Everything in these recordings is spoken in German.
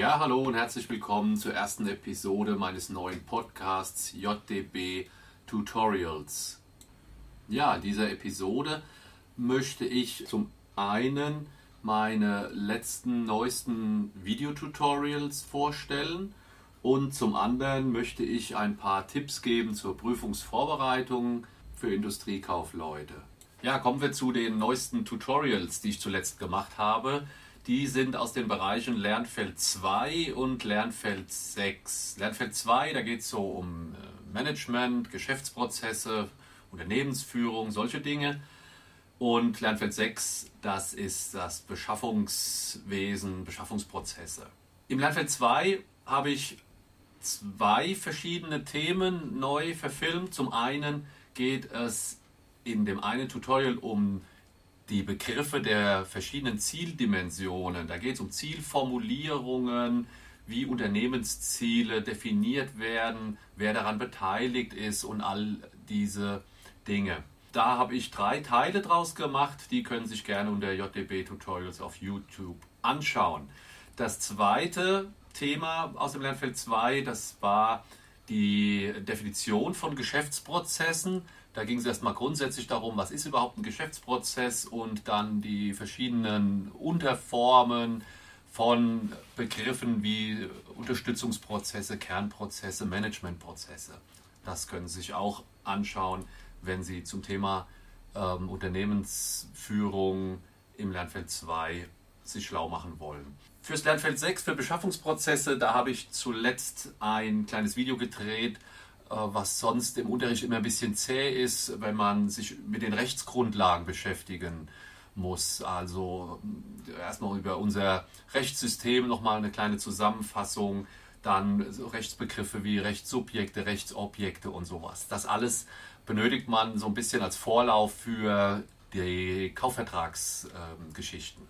Ja, hallo und herzlich willkommen zur ersten Episode meines neuen Podcasts JDB Tutorials. Ja, in dieser Episode möchte ich zum einen meine letzten neuesten Videotutorials vorstellen und zum anderen möchte ich ein paar Tipps geben zur Prüfungsvorbereitung für Industriekaufleute. Ja, kommen wir zu den neuesten Tutorials, die ich zuletzt gemacht habe. Die sind aus den Bereichen Lernfeld 2 und Lernfeld 6. Lernfeld 2, da geht es so um äh, Management, Geschäftsprozesse, Unternehmensführung, solche Dinge. Und Lernfeld 6, das ist das Beschaffungswesen, Beschaffungsprozesse. Im Lernfeld 2 habe ich zwei verschiedene Themen neu verfilmt. Zum einen geht es in dem einen Tutorial um die Begriffe der verschiedenen Zieldimensionen. Da geht es um Zielformulierungen, wie Unternehmensziele definiert werden, wer daran beteiligt ist und all diese Dinge. Da habe ich drei Teile draus gemacht, die können sich gerne unter JDB Tutorials auf YouTube anschauen. Das zweite Thema aus dem Lernfeld 2, das war die Definition von Geschäftsprozessen. Da ging es erstmal grundsätzlich darum, was ist überhaupt ein Geschäftsprozess und dann die verschiedenen Unterformen von Begriffen wie Unterstützungsprozesse, Kernprozesse, Managementprozesse. Das können Sie sich auch anschauen, wenn Sie zum Thema ähm, Unternehmensführung im Lernfeld 2 sich schlau machen wollen. Fürs Lernfeld 6, für Beschaffungsprozesse, da habe ich zuletzt ein kleines Video gedreht, was sonst im Unterricht immer ein bisschen zäh ist, wenn man sich mit den Rechtsgrundlagen beschäftigen muss. Also äh, erstmal über unser Rechtssystem nochmal eine kleine Zusammenfassung, dann Rechtsbegriffe wie Rechtssubjekte, Rechtsobjekte und sowas. Das alles benötigt man so ein bisschen als Vorlauf für die Kaufvertragsgeschichten. Ähm,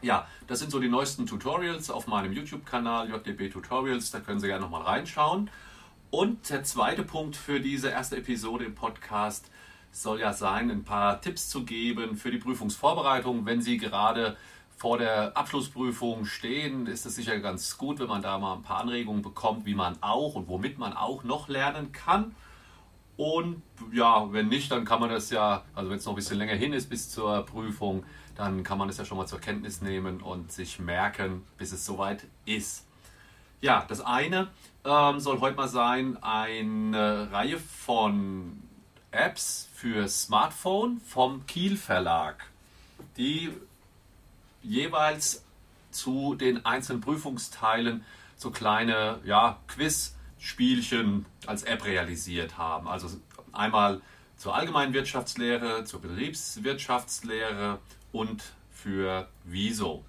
ja, das sind so die neuesten Tutorials auf meinem YouTube-Kanal JDB Tutorials. Da können Sie gerne nochmal reinschauen. Und der zweite Punkt für diese erste Episode im Podcast soll ja sein, ein paar Tipps zu geben für die Prüfungsvorbereitung. Wenn Sie gerade vor der Abschlussprüfung stehen, ist es sicher ganz gut, wenn man da mal ein paar Anregungen bekommt, wie man auch und womit man auch noch lernen kann. Und ja, wenn nicht, dann kann man das ja, also wenn es noch ein bisschen länger hin ist bis zur Prüfung, dann kann man es ja schon mal zur Kenntnis nehmen und sich merken, bis es soweit ist. Ja, das eine ähm, soll heute mal sein eine Reihe von Apps für Smartphone vom Kiel Verlag, die jeweils zu den einzelnen Prüfungsteilen so kleine ja, Quiz-Spielchen als App realisiert haben. Also einmal zur allgemeinen Wirtschaftslehre, zur Betriebswirtschaftslehre und für Wieso.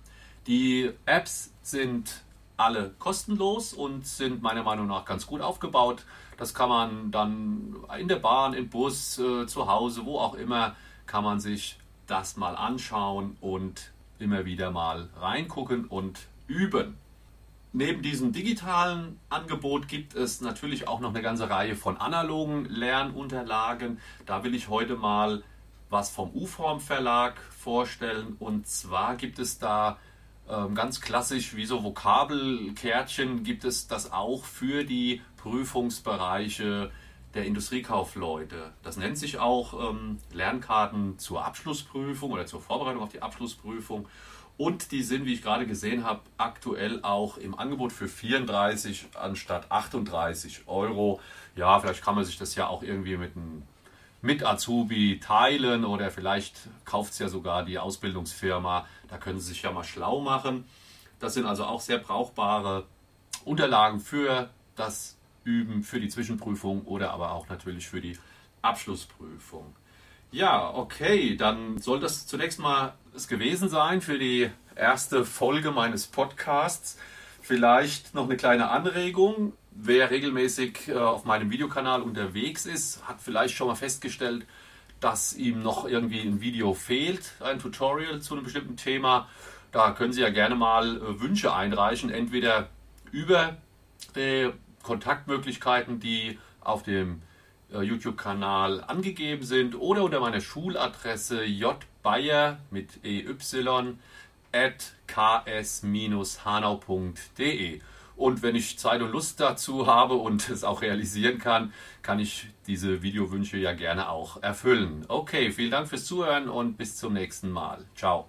Die Apps sind alle kostenlos und sind meiner Meinung nach ganz gut aufgebaut. Das kann man dann in der Bahn, im Bus, äh, zu Hause, wo auch immer, kann man sich das mal anschauen und immer wieder mal reingucken und üben. Neben diesem digitalen Angebot gibt es natürlich auch noch eine ganze Reihe von analogen Lernunterlagen. Da will ich heute mal was vom U-Form Verlag vorstellen. Und zwar gibt es da ganz klassisch wie so Vokabelkärtchen gibt es das auch für die Prüfungsbereiche der Industriekaufleute. Das nennt sich auch ähm, Lernkarten zur Abschlussprüfung oder zur Vorbereitung auf die Abschlussprüfung. Und die sind, wie ich gerade gesehen habe, aktuell auch im Angebot für 34 anstatt 38 Euro. Ja, vielleicht kann man sich das ja auch irgendwie mit einem mit Azubi teilen oder vielleicht kauft es ja sogar die Ausbildungsfirma. Da können Sie sich ja mal schlau machen. Das sind also auch sehr brauchbare Unterlagen für das Üben, für die Zwischenprüfung oder aber auch natürlich für die Abschlussprüfung. Ja, okay, dann soll das zunächst mal es gewesen sein für die erste Folge meines Podcasts. Vielleicht noch eine kleine Anregung. Wer regelmäßig äh, auf meinem Videokanal unterwegs ist, hat vielleicht schon mal festgestellt, dass ihm noch irgendwie ein Video fehlt, ein Tutorial zu einem bestimmten Thema. Da können Sie ja gerne mal äh, Wünsche einreichen, entweder über die Kontaktmöglichkeiten, die auf dem äh, YouTube-Kanal angegeben sind, oder unter meiner Schuladresse jbayer mit ey at ks-hanau.de. Und wenn ich Zeit und Lust dazu habe und es auch realisieren kann, kann ich diese Videowünsche ja gerne auch erfüllen. Okay, vielen Dank fürs Zuhören und bis zum nächsten Mal. Ciao.